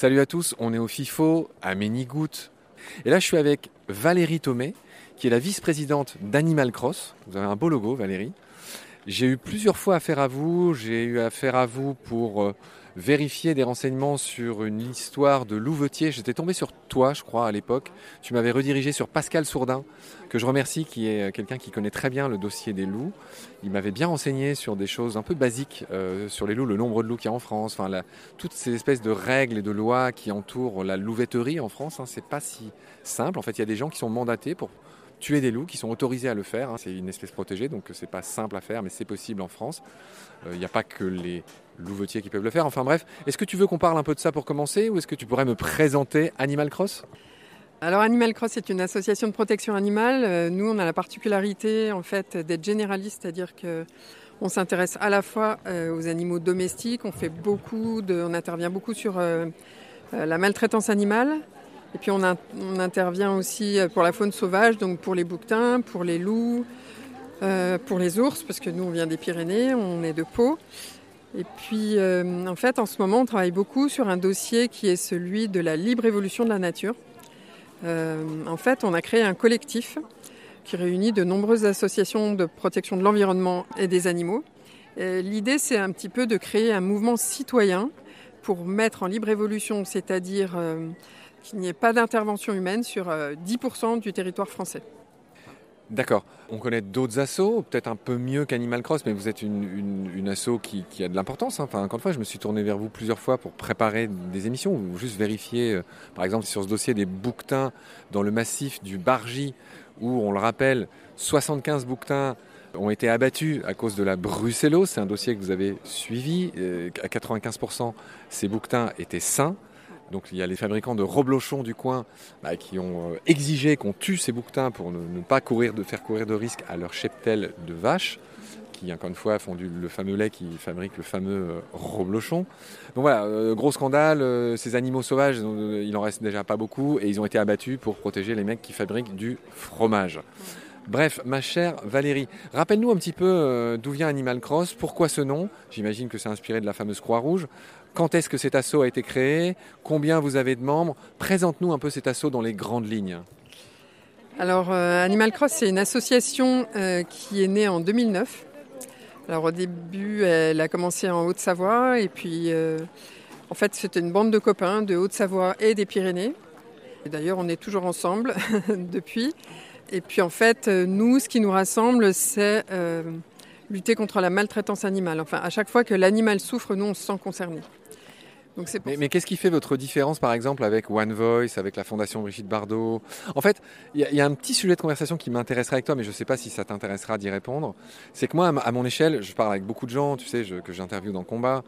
Salut à tous, on est au FIFO à Ménigoutte. Et là, je suis avec Valérie Thomé, qui est la vice-présidente d'Animal Cross. Vous avez un beau logo, Valérie. J'ai eu plusieurs fois affaire à vous. J'ai eu affaire à vous pour euh, vérifier des renseignements sur une histoire de louvetier. J'étais tombé sur toi, je crois, à l'époque. Tu m'avais redirigé sur Pascal Sourdin, que je remercie, qui est quelqu'un qui connaît très bien le dossier des loups. Il m'avait bien renseigné sur des choses un peu basiques euh, sur les loups, le nombre de loups qu'il y a en France, enfin, toutes ces espèces de règles et de lois qui entourent la louveterie en France. Hein, c'est pas si simple. En fait, il y a des gens qui sont mandatés pour tuer des loups, qui sont autorisés à le faire. Hein. C'est une espèce protégée, donc c'est pas simple à faire, mais c'est possible en France. Il euh, n'y a pas que les louvetiers qui peuvent le faire. Enfin bref, est-ce que tu veux qu'on parle un peu de ça pour commencer, ou est-ce que tu pourrais me présenter Animal Cross? Alors Animal Cross est une association de protection animale. Euh, nous, on a la particularité en fait d'être généraliste, c'est-à-dire que on s'intéresse à la fois euh, aux animaux domestiques, on fait beaucoup on intervient beaucoup sur la maltraitance animale, et puis on, intervient aussi euh, pour la faune sauvage, donc pour les bouquetins, pour les loups, euh, pour les ours, parce que nous on vient des Pyrénées, on est de Pau. Et puis euh, en fait en ce moment on travaille beaucoup sur un dossier qui est celui de la libre évolution de la nature. en fait on a créé un collectif qui réunit de nombreuses associations de protection de l'environnement et des animaux. L'idée c'est un petit peu de créer un mouvement citoyen pour mettre en libre évolution, c'est-à-dire qu'il n'y ait pas d'intervention humaine sur 10% euh, du territoire français. D'accord. On connaît d'autres assos, peut-être un peu mieux qu'Animal Cross, mais vous êtes une, une, asso qui, a de l'importance. Hein. Enfin, encore une fois, je me suis tourné vers vous plusieurs fois pour préparer des émissions, ou juste vérifier, euh, par exemple, sur ce dossier des bouquetins dans le massif du Bargy, où, on le rappelle, 75 bouquetins ont été abattus à cause de la brucellose. C'est un dossier que vous avez suivi. Euh, à 95%, ces bouquetins étaient sains. Donc il y a les fabricants de reblochons du coin bah, qui ont euh, exigé qu'on tue ces bouquetins pour ne, pas courir de faire courir de risques à leur cheptel de vaches qui encore une fois font du, le fameux lait qui fabrique le fameux euh, reblochon. Donc voilà, euh, gros scandale, ces animaux sauvages, il en reste déjà pas beaucoup et ils ont été abattus pour protéger les mecs qui fabriquent du fromage. Bref, ma chère Valérie, rappelle-nous un petit peu d'où vient Animal Cross, pourquoi ce nom? J'imagine que c'est inspiré de la fameuse Croix-Rouge. Quand est-ce que cet assaut a été créé? Combien vous avez de membres? Présente-nous un peu cet assaut dans les grandes lignes. Alors, euh, Animal Cross, c'est une association euh, qui est née en 2009. Alors, au début, elle a commencé en Haute-Savoie et puis, euh, en fait, c'était une bande de copains de Haute-Savoie et des Pyrénées. D'ailleurs, on est toujours ensemble depuis. Et puis, en fait, nous, ce qui nous rassemble, c'est lutter contre la maltraitance animale. Enfin, à chaque fois que l'animal souffre, nous, on se sent concerné mais, qu'est-ce qui fait votre différence, par exemple, avec One Voice, avec la Fondation Brigitte Bardot? En fait, il y, a un petit sujet de conversation qui m'intéresserait avec toi, mais je ne sais pas si ça t'intéressera d'y répondre. C'est que moi, à mon échelle, je parle avec beaucoup de gens, tu sais, que j'interviewe dans Combat,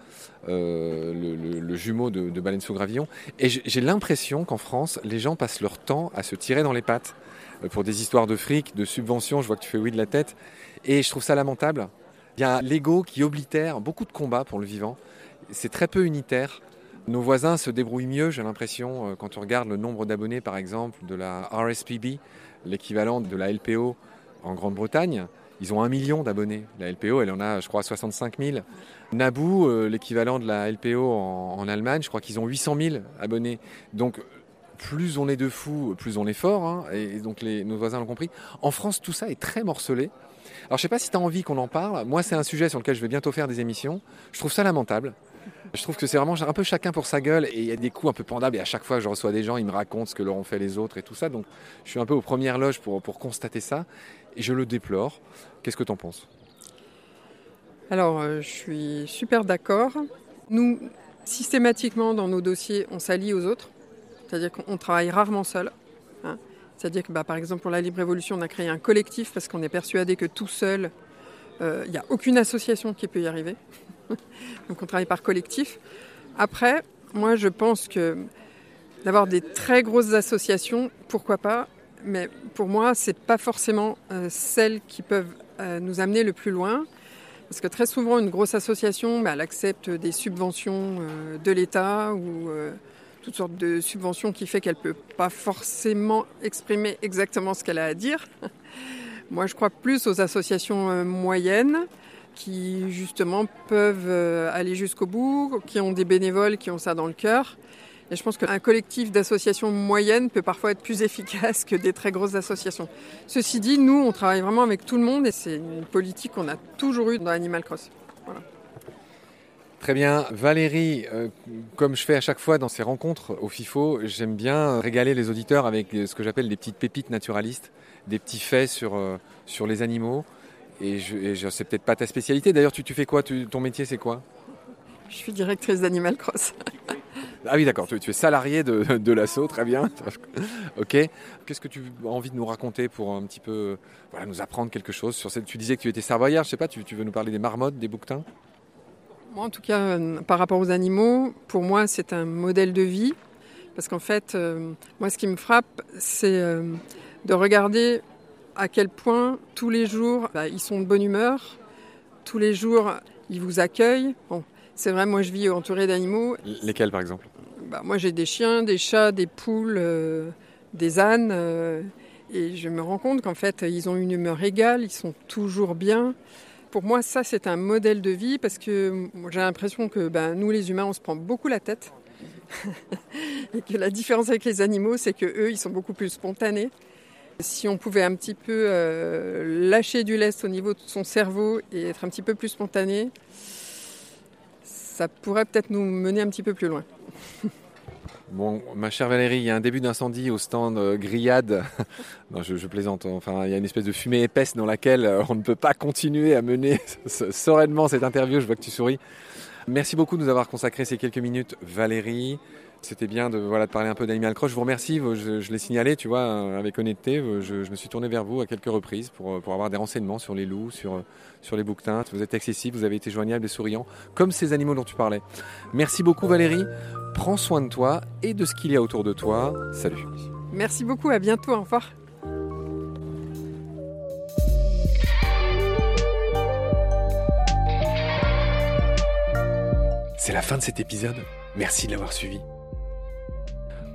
euh, le, jumeau de, de Baleine sous Gravillon, et j'ai l'impression qu'en France, les gens passent leur temps à se tirer dans les pattes euh, pour des histoires de fric, de subventions. Je vois que tu fais oui de la tête, et je trouve ça lamentable. Il y a l'ego qui oblitère beaucoup de combats pour le vivant. C'est très peu unitaire. Nos voisins se débrouillent mieux, j'ai l'impression, euh, quand on regarde le nombre d'abonnés, par exemple, de la RSPB, l'équivalent de la LPO en Grande-Bretagne. Ils ont un million d'abonnés. La LPO, elle en a, je crois, 65 000. Naboo, euh, l'équivalent de la LPO en, Allemagne, je crois qu'ils ont 800 000 abonnés. Donc, plus on est de fous, plus on est fort. Hein, et donc, nos voisins l'ont compris. En France, tout ça est très morcelé. Alors, je ne sais pas si tu as envie qu'on en parle. Moi, c'est un sujet sur lequel je vais bientôt faire des émissions. Je trouve ça lamentable. Je trouve que c'est vraiment un peu chacun pour sa gueule et il y a des coups un peu pendables et à chaque fois que je reçois des gens, ils me racontent ce que leur ont fait les autres et tout ça. Donc je suis un peu aux premières loges pour, constater ça et je le déplore. Qu'est-ce que tu en penses? Alors euh, je suis super d'accord. Nous, systématiquement dans nos dossiers, on s'allie aux autres. C'est-à-dire qu'on travaille rarement seul. Hein. C'est-à-dire que bah, par exemple pour la Libre Évolution, on a créé un collectif parce qu'on est persuadé que tout seul, euh, il n'y a aucune association qui peut y arriver. Donc on travaille par collectif. Après, moi je pense que d'avoir des très grosses associations, pourquoi pas, mais pour moi, ce n'est pas forcément euh, celles qui peuvent euh, nous amener le plus loin. Parce que très souvent, une grosse association, bah, elle accepte des subventions euh, de l'État ou toutes sortes de subventions qui fait qu'elle ne peut pas forcément exprimer exactement ce qu'elle a à dire. Moi, je crois plus aux associations moyennes qui justement peuvent euh, aller jusqu'au bout, qui ont des bénévoles qui ont ça dans le cœur Et je pense qu'un collectif d'associations moyennes peut parfois être plus efficace que des très grosses associations. Ceci dit, nous, on travaille vraiment avec tout le monde et c'est une politique qu'on a toujours eue dans Animal Cross. Très bien. Valérie, euh, comme je fais à chaque fois dans ces rencontres au FIFO, j'aime bien régaler les auditeurs avec ce que j'appelle des petites pépites naturalistes, des petits faits sur, euh, sur les animaux. Et je, sais peut-être pas ta spécialité. D'ailleurs, tu, tu fais quoi? Ton métier, c'est quoi? Je suis directrice d'Animal Cross. ah oui, d'accord. Tu, es salarié de, de l'assaut, très bien. ok. Qu'est-ce que tu as envie de nous raconter pour un petit peu voilà, nous apprendre quelque chose sur cette... Tu disais que tu étais savoyard, je sais pas, tu, tu veux nous parler des marmottes, des bouquetins? Moi, en tout cas, euh, par rapport aux animaux, pour moi, c'est un modèle de vie. Parce qu'en fait, euh, moi, ce qui me frappe, c'est euh, de regarder à quel point tous les jours, bah, ils sont de bonne humeur. Tous les jours, ils vous accueillent. Bon, c'est vrai, moi, je vis entouré d'animaux. Lesquels, par exemple? Bah, Moi, j'ai des chiens, des chats, des poules, des ânes. et je me rends compte qu'en fait, ils ont une humeur égale, ils sont toujours bien pour moi, ça, c'est un modèle de vie parce que j'ai l'impression que ben, nous, les humains, on se prend beaucoup la tête. et que la différence avec les animaux, c'est que eux, ils sont beaucoup plus spontanés. Si on pouvait un petit peu euh, lâcher du lest au niveau de son cerveau et être un petit peu plus spontané, ça pourrait peut-être nous mener un petit peu plus loin. Bon, ma chère Valérie, il y a un début d'incendie au stand euh, Grillade. non, je, plaisante. Enfin, il y a une espèce de fumée épaisse dans laquelle euh, on ne peut pas continuer à mener sereinement cette interview. Je vois que tu souris. Merci beaucoup de nous avoir consacré ces quelques minutes, Valérie. C'était bien de, voilà, de parler un peu d'Animal Cross. Je vous remercie, je, l'ai signalé, tu vois, euh, avec honnêteté. Euh, je, me suis tourné vers vous à quelques reprises pour, euh, pour avoir des renseignements sur les loups, sur, sur les bouquetins. Vous êtes accessible, vous avez été joignable et souriant, comme ces animaux dont tu parlais. Merci beaucoup, Valérie. Prends soin de toi et de ce qu'il y a autour de toi. Salut. Merci beaucoup, à bientôt, au revoir. C'est la fin de cet épisode. Merci de l'avoir suivi.